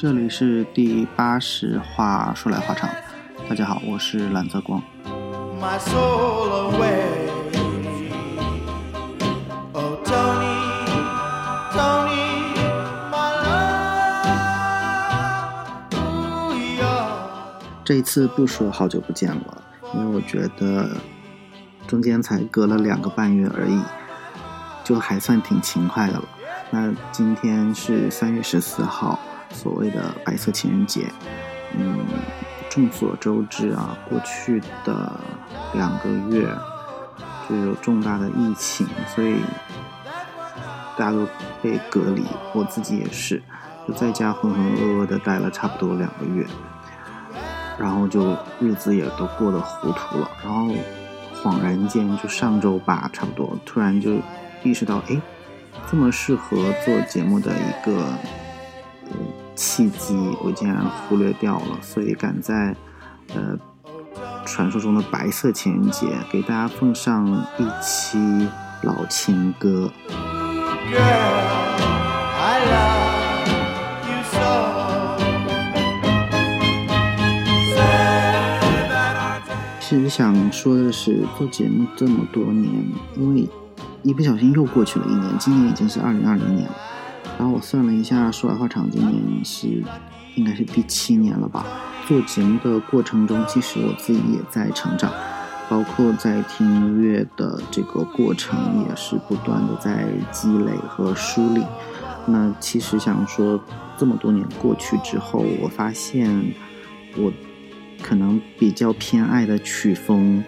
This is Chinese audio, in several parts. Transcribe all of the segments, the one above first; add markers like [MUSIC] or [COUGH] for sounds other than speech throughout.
这里是第八十话，说来话长。大家好，我是蓝泽光。my soul away. Oh, Tony, Tony, my love. Ooh, yeah. 这一次不说好久不见了，因为我觉得中间才隔了两个半月而已，就还算挺勤快的了。那今天是三月十四号，所谓的白色情人节。嗯，众所周知啊，过去的两个月就有重大的疫情，所以大家都被隔离，我自己也是，就在家浑浑噩噩的待了差不多两个月，然后就日子也都过得糊涂了，然后恍然间就上周吧，差不多突然就意识到，哎，这么适合做节目的一个。契机我竟然忽略掉了，所以赶在呃传说中的白色情人节给大家奉上一期老情歌。Girl, I love 其实想说的是，做节目这么多年，因为一不小心又过去了一年，今年已经是二零二零年了。然后我算了一下，说来话长，今年是应该是第七年了吧。做节目的过程中，其实我自己也在成长，包括在听音乐的这个过程，也是不断的在积累和梳理。那其实想说，这么多年过去之后，我发现我可能比较偏爱的曲风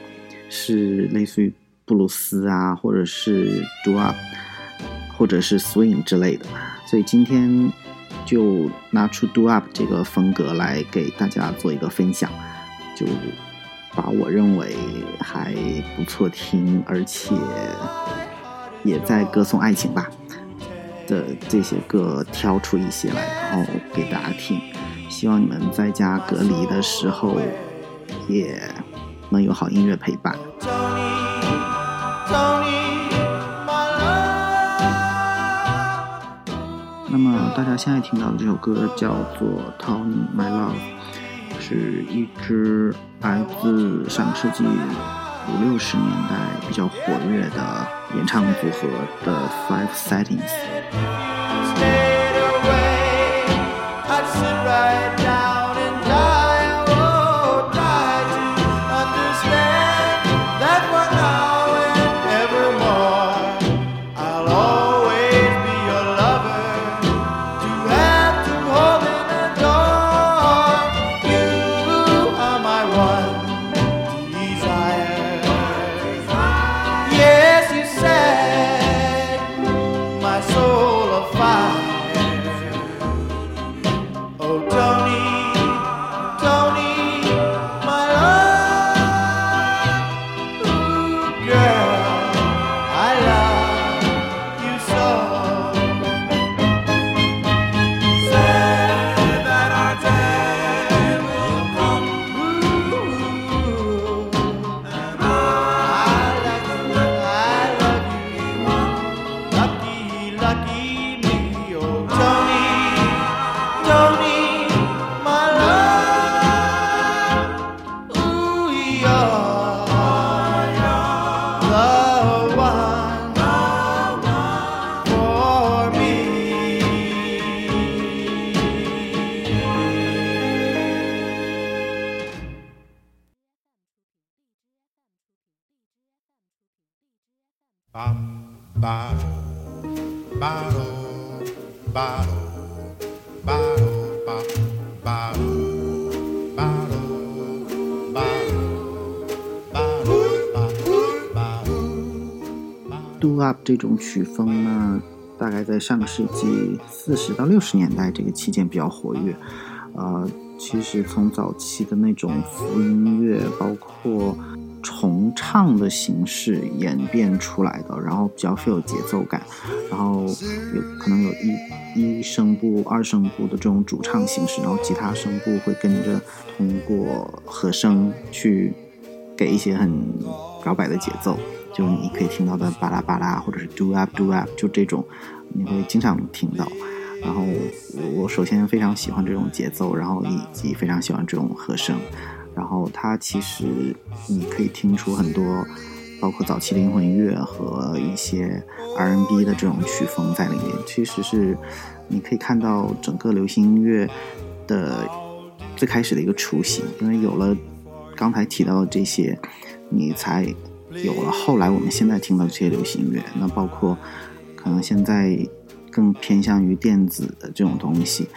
是类似于布鲁斯啊，或者是 doo up，或者是 swing 之类的。所以今天就拿出 Do up 这个风格来给大家做一个分享，就把我认为还不错听，而且也在歌颂爱情吧的这些歌挑出一些来，然后给大家听。希望你们在家隔离的时候也能有好音乐陪伴。那么大家现在听到的这首歌叫做《Tony My Love》，是一支来自上个世纪五六十年代比较活跃的演唱组合的 Five Settings。Do Up 这种曲风呢，大概在上个世纪四十到六十年代这个期间比较活跃。呃，其实从早期的那种福音乐，包括重唱的形式演变出来的，然后比较富有节奏感，然后有可能有一一声部、二声部的这种主唱形式，然后其他声部会跟着通过和声去给一些很摇摆的节奏，就你可以听到的巴拉巴拉，或者是 do up do up，就这种你会经常听到。然后我我首先非常喜欢这种节奏，然后以及非常喜欢这种和声，然后它其实你可以听出很多，包括早期灵魂乐和一些 R&B 的这种曲风在里面。其实是你可以看到整个流行音乐的最开始的一个雏形，因为有了刚才提到的这些，你才有了后来我们现在听到的这些流行音乐。那包括可能现在更偏向于电子的这种东西，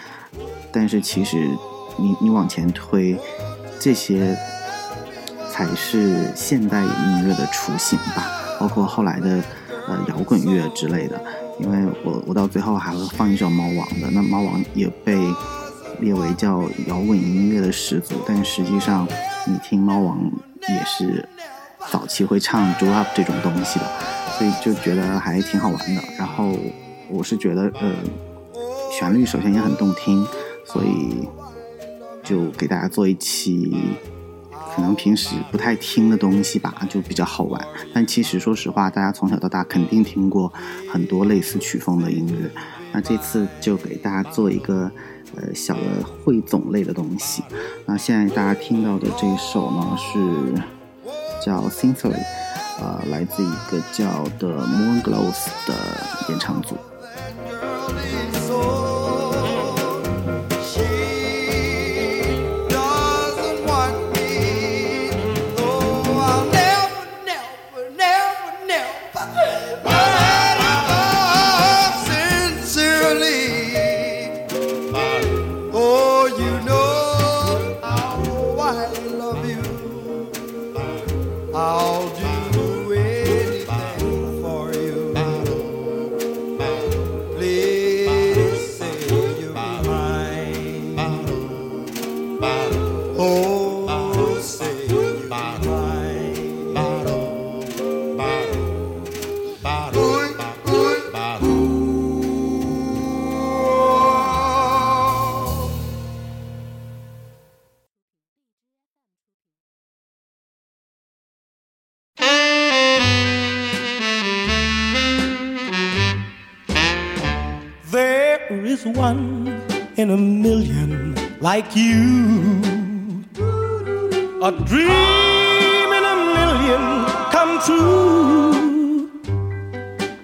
但是其实你你往前推，这些才是现代音乐的雏形吧。包括后来的呃摇滚乐之类的，因为我我到最后还会放一首猫王的，那猫王也被列为叫摇滚音乐的始祖，但实际上你听猫王也是早期会唱 d r o p 这种东西的，所以就觉得还挺好玩的。然后我是觉得呃旋律首先也很动听，所以就给大家做一期可能平时不太听的东西吧，就比较好玩。但其实说实话，大家从小到大肯定听过很多类似曲风的音乐。那这次就给大家做一个呃小的汇总类的东西。那现在大家听到的这首呢是叫《Symphony》，呃，来自一个叫 The Moonglows 的演唱组。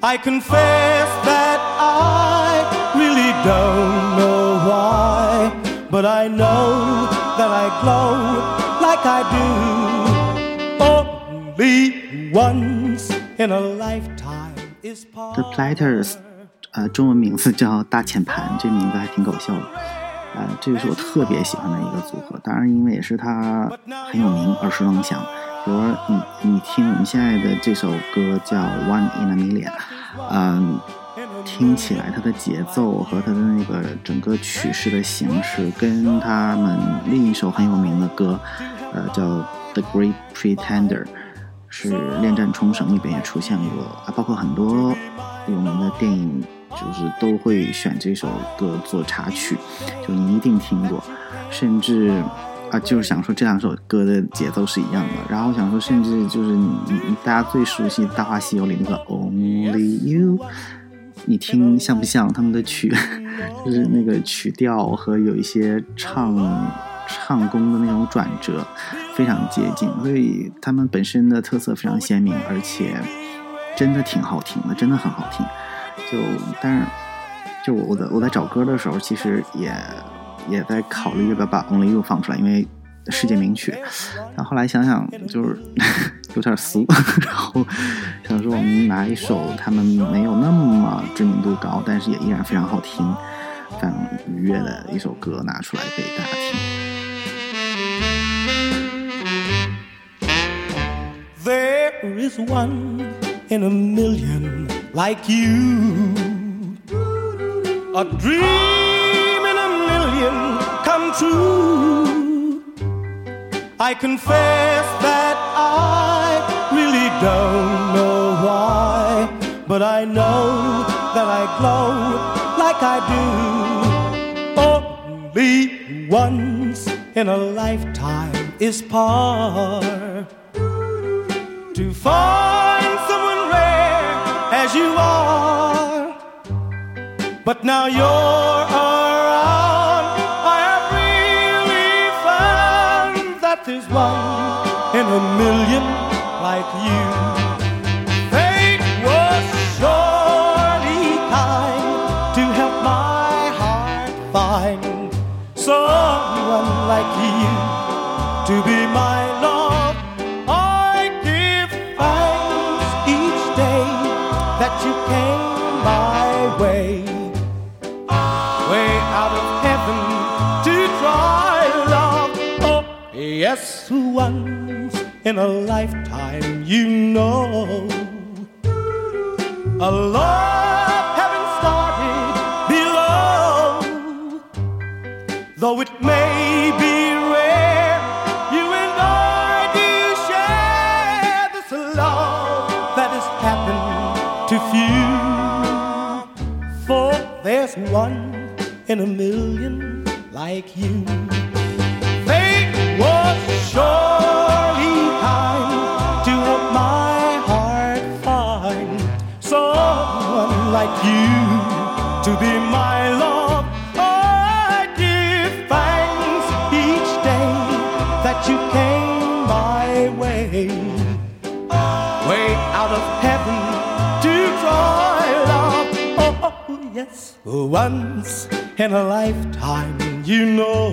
I confess that I really don't know why, but I know that I glow like I do. Only once in a lifetime is The Platters，呃，中文名字叫大键盘，这名字还挺搞笑的。呃，这个是我特别喜欢的一个组合，当然因为也是他很有名，耳熟能详。 比如说你你听我们现在的这首歌叫《One in a Million》，嗯、听起来它的节奏和它的那个整个曲式的形式，跟他们另一首很有名的歌，呃，叫《The Great Pretender》，是《恋战冲绳》里边也出现过，啊，包括很多有名的电影，就是都会选这首歌做插曲，就你一定听过，甚至。啊，就是想说这两首歌的节奏是一样的，然后想说，甚至就是你你大家最熟悉《大话西游》里那个 Only You，你听像不像他们的曲？[LAUGHS] 就是那个曲调和有一些唱唱功的那种转折非常接近，所以他们本身的特色非常鲜明，而且真的挺好听的，真的很好听。就但是就我我在我在找歌的时候，其实也也在考虑要不要把 Only You 放出来，因为世界名曲。但后来想想，就是 [LAUGHS] 有点俗，[LAUGHS] 然后想说我们拿一首他们没有那么知名度高，但是也依然非常好听、非常愉悦的一首歌拿出来给大家听。There is one in a million like you. A dream million come true. I confess that I really don't know why, but I know that I glow like I do. Only once in a lifetime is par to find someone rare as you are. But now you're you to be my love. I give thanks each day that you came my way, way out of heaven to try love. Oh, yes, once in a lifetime, you know. A love having started below Though it may in a million like you. Fate was surely kind to help my heart find someone like you to be my love. I give thanks each day that you came my way, way out of heaven to try love. Oh, oh, oh, yes, once in a lifetime, you know.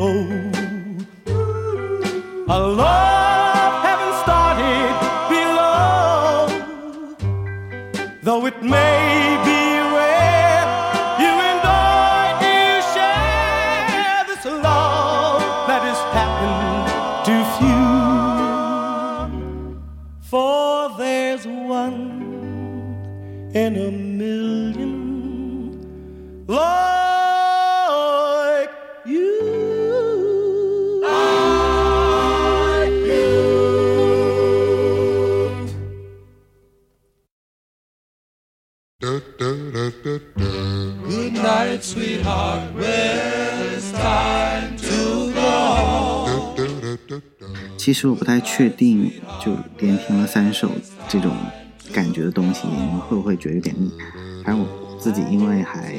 A love having started below Though it may be rare, you and I do share this love that has happened to few. For there's one in a 其实我不太确定，就连听了三首这种感觉的东西，你们会不会觉得有点腻？反正我自己因为还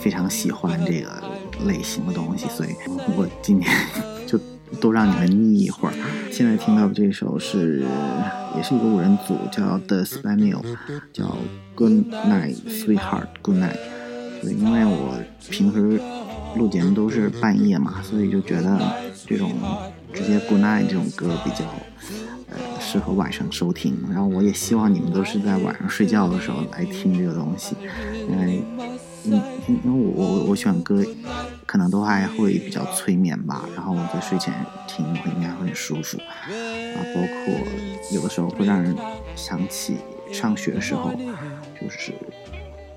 非常喜欢这个类型的东西，所以我今天 [LAUGHS] 就都让你们腻一会儿。现在听到的这首是也是一个五人组，叫 The Spaniel，叫 Good Night Sweetheart Good Night。对，因为我平时录节目都是半夜嘛，所以就觉得这种直接 Good Night 这种歌比较呃适合晚上收听。然后我也希望你们都是在晚上睡觉的时候来听这个东西，因为嗯，因为我我我选歌可能都还会比较催眠吧，然后我在睡前听会应该会很舒服啊，包括有的时候会让人想起上学的时候，就是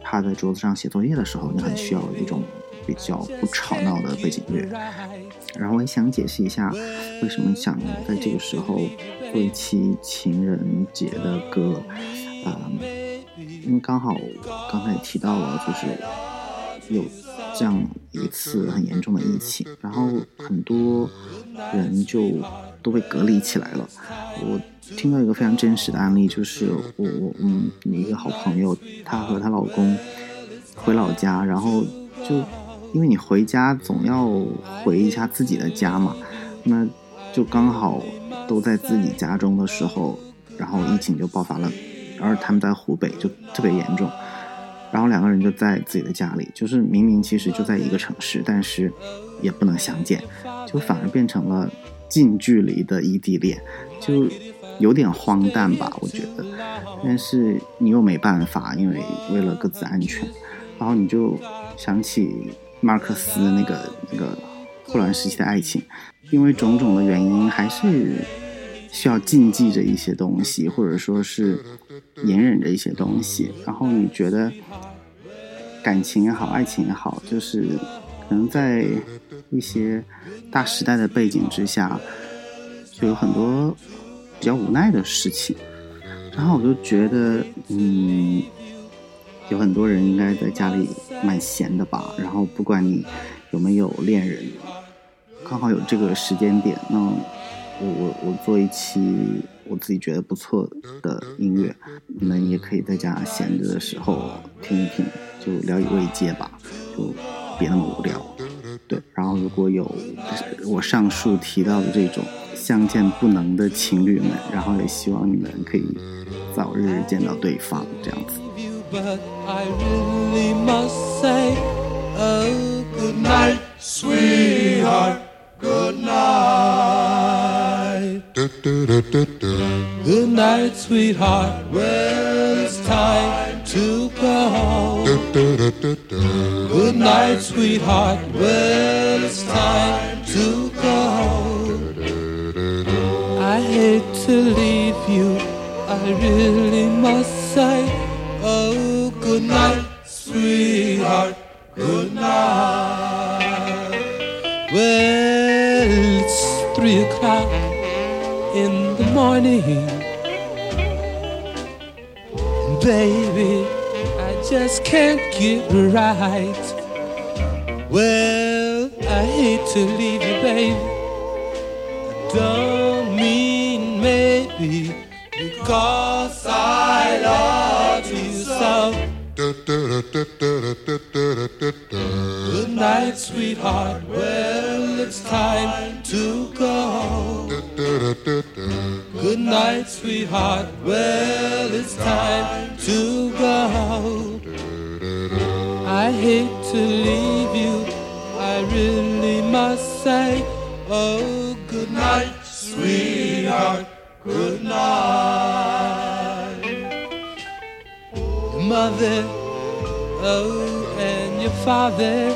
趴在桌子上写作业的时候，你很需要一种比较不吵闹的背景乐。然后我也想解释一下，为什么想在这个时候做一期情人节的歌，啊、因为刚好刚才也提到了，就是有这样一次很严重的疫情，然后很多人就都被隔离起来了。我听到一个非常真实的案例，就是我我嗯一个好朋友，她和她老公回老家，然后就因为你回家总要回一下自己的家嘛，那就刚好都在自己家中的时候，然后疫情就爆发了，而他们在湖北就特别严重，然后两个人就在自己的家里，就是明明其实就在一个城市，但是也不能相见，就反而变成了近距离的异地恋，就有点荒诞吧，我觉得。但是你又没办法，因为为了各自安全，然后你就想起马尔克斯那个那个霍乱时期的爱情，因为种种的原因，还是需要禁忌着一些东西，或者说是隐忍着一些东西。然后你觉得感情也好，爱情也好，就是可能在一些大时代的背景之下，就有很多比较无奈的事情。然后我就觉得，嗯，有很多人应该在家里蛮闲的吧。然后不管你有没有恋人，刚好有这个时间点，那我我我做一期我自己觉得不错的音乐，你们也可以在家闲着的时候听一听，就聊以慰藉吧。就别那么无聊。对，然后如果有我上述提到的这种相见不能的情侣们，然后也希望你们可以早日见到对方，这样子。But I really must say, oh, good night, sweetheart. Good night. Good night, sweetheart. Well, it's time to go. Good night, sweetheart. Well, it's time to go. I hate to leave you. I really must say, oh, good night, sweetheart. Good night. Well, it's three o'clock in the morning. Baby, I just can't get right. Well, I hate to leave you, baby. I don't mean maybe because I love. Good night, sweetheart. Well, it's time to go. Good night, sweetheart. Well, it's time to go. I hate to leave you. I really must say, oh, good night, sweetheart. Good night. Mother, oh, and your father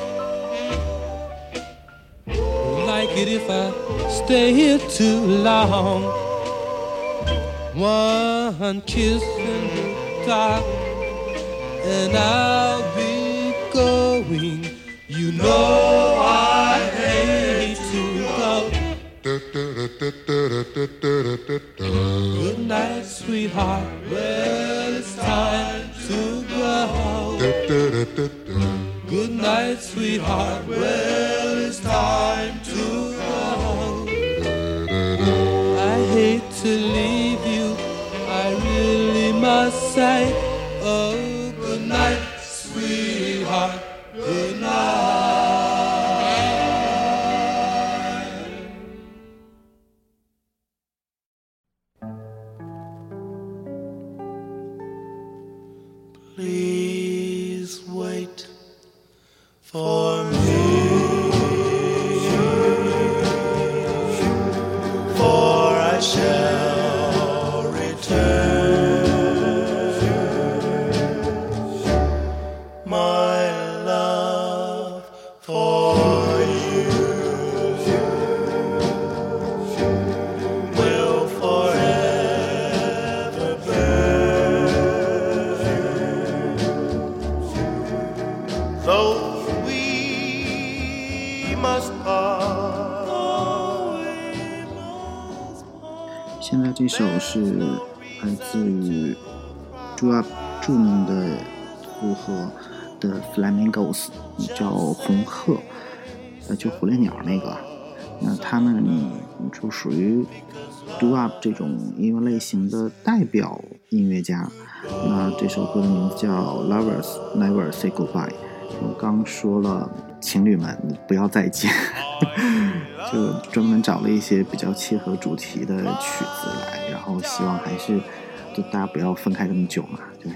like it if I stay here too long. One kiss the dark, and I'll be going. You know I. Good night, sweetheart. Well, it's time to go. Good night, sweetheart. Well, it's time to go. I hate to leave you. I really must say, oh, 现在这首是来自于 d r o p 著名的组合的 Flamingos，叫红鹤，呃，就火烈鸟那个。那他们就属于 d o up 这种音乐类型的代表音乐家。那这首歌的名字叫 Lovers Never Say Goodbye。我刚说了，情侣们不要再见，[LAUGHS] 就专门找了一些比较切合主题的曲子来，然后希望还是就大家不要分开这么久嘛，对。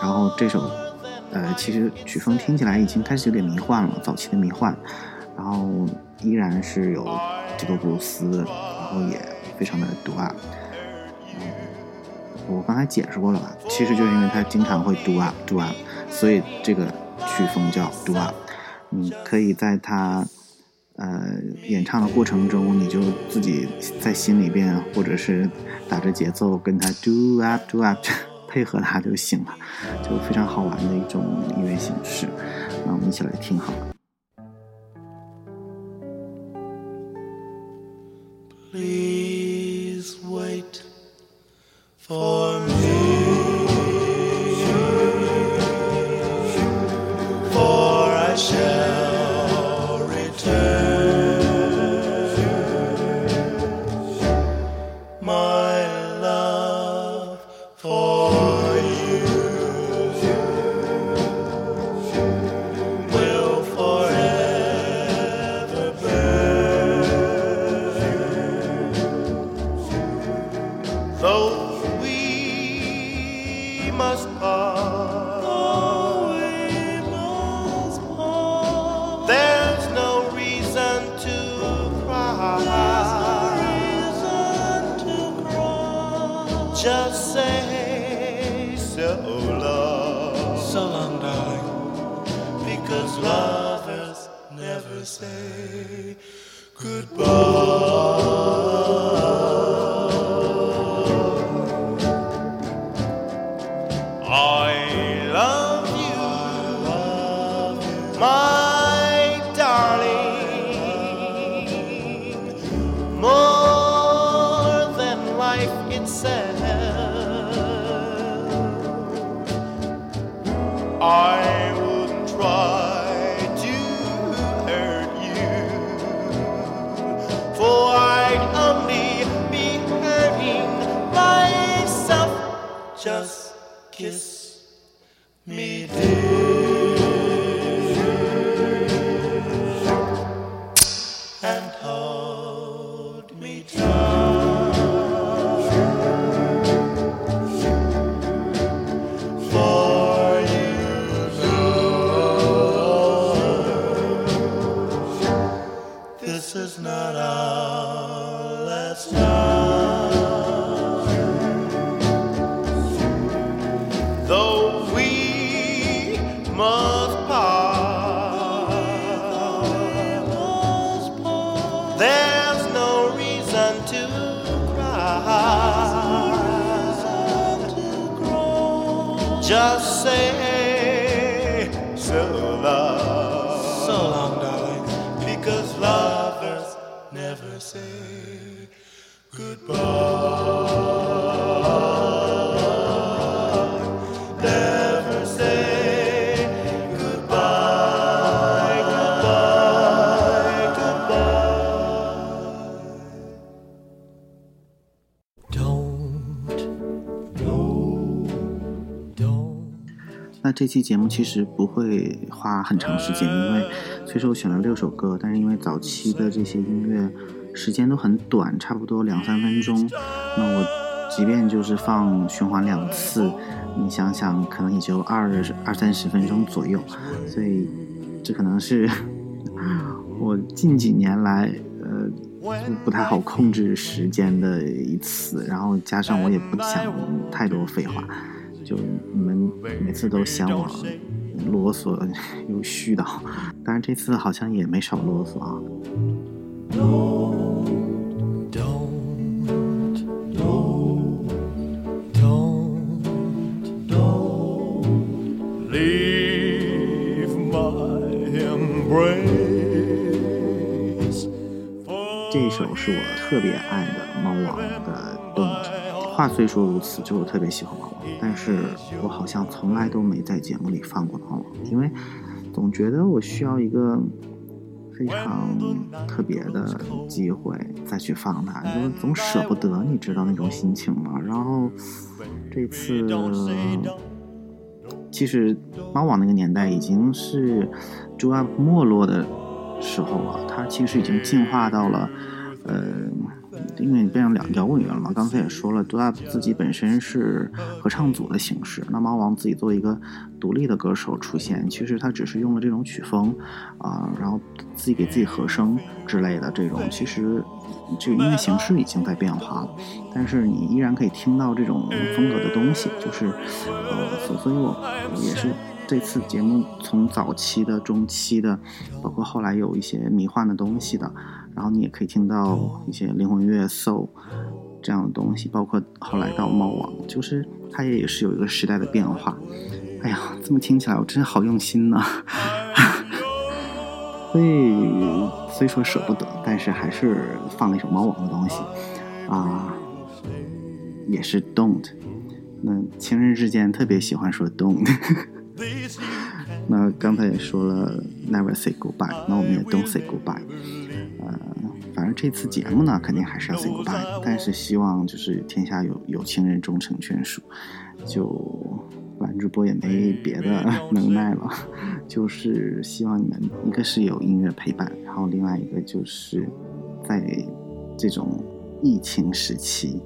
然后这首，呃，其实曲风听起来已经开始有点迷幻了，早期的迷幻，然后依然是有这个布鲁斯，然后也非常的独爱。嗯，我刚才解释过了吧？其实就是因为他经常会 do up do up，所以这个曲风叫 do up。你可以在他呃演唱的过程中，你就自己在心里边或者是打着节奏跟他 do up do [LAUGHS] up，配合他就行了，就非常好玩的一种音乐形式。那我们一起来听好了。To cry. Just 这期节目其实不会花很长时间，因为虽说我选了六首歌，但是因为早期的这些音乐时间都很短，差不多两三分钟。那我即便就是放循环两次，你想想，可能也就二二三十分钟左右。所以这可能是 [LAUGHS] 我近几年来呃不太好控制时间的一次，然后加上我也不想太多废话。就你们每次都嫌我啰嗦 [LAUGHS] 又絮叨，当然这次好像也没少啰嗦啊。这首是我特别爱的猫王的《Don't》。话虽说如此，就我特别喜欢猫，但是我好像从来都没在节目里放过猫王，因为总觉得我需要一个非常特别的机会再去放它，就是总舍不得，你知道那种心情吗？然后这次。其实猫王那个年代已经是 d u a 没落的时候了，它其实已经进化到了，呃，因为你变成两摇滚乐了嘛。刚才也说了 d u a 自己本身是合唱组的形式，那猫王自己作为一个独立的歌手出现，其实他只是用了这种曲风啊、然后自己给自己和声之类的这种，其实这个音乐形式已经在变化了，但是你依然可以听到这种风格的东西，就是呃，所所以我也是这次节目从早期的、中期的，包括后来有一些迷幻的东西的，然后你也可以听到一些灵魂乐、soul 这样的东西，包括后来到猫王，就是它也是有一个时代的变化。哎呀，这么听起来我真是好用心呐、[LAUGHS] 所以虽说舍不得，但是还是放了一首猫王的东西啊，也是 Don't。那情人之间特别喜欢说 Don't。[LAUGHS] 那刚才也说了 Never say goodbye，那我们也 Don't say goodbye。呃，反正这次节目呢，肯定还是要 say goodbye，但是希望就是天下有有情人终成眷属，就蓝主播也没别的能耐了，就是希望你们一个是有音乐陪伴，然后另外一个就是在这种疫情时期，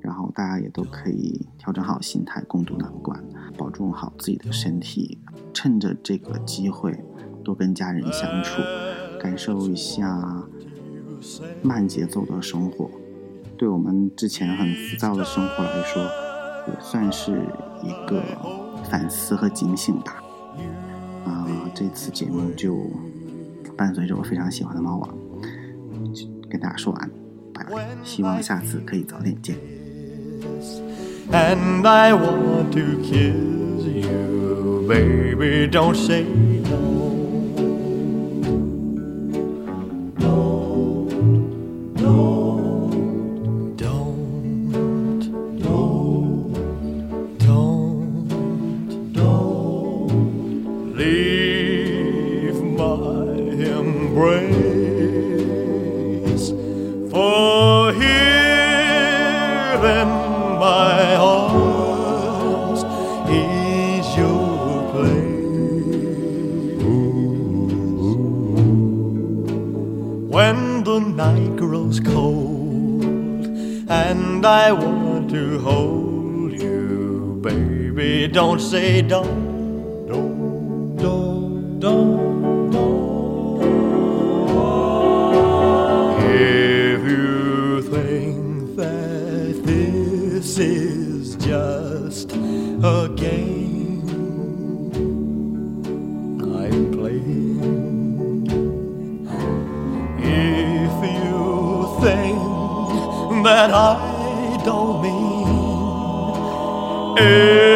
然后大家也都可以调整好心态，共度难关，保重好自己的身体，趁着这个机会多跟家人相处，感受一下慢节奏的生活。对我们之前很浮躁的生活来说，也算是一个反思和警醒吧。啊、这次节目就伴随着我非常喜欢的猫王，跟大家说完，拜拜。希望下次可以早点见。and I want to kiss you, baby. Don't say your place. When the night grows cold and I want to hold you, baby, don't say don't, that I don't mean. every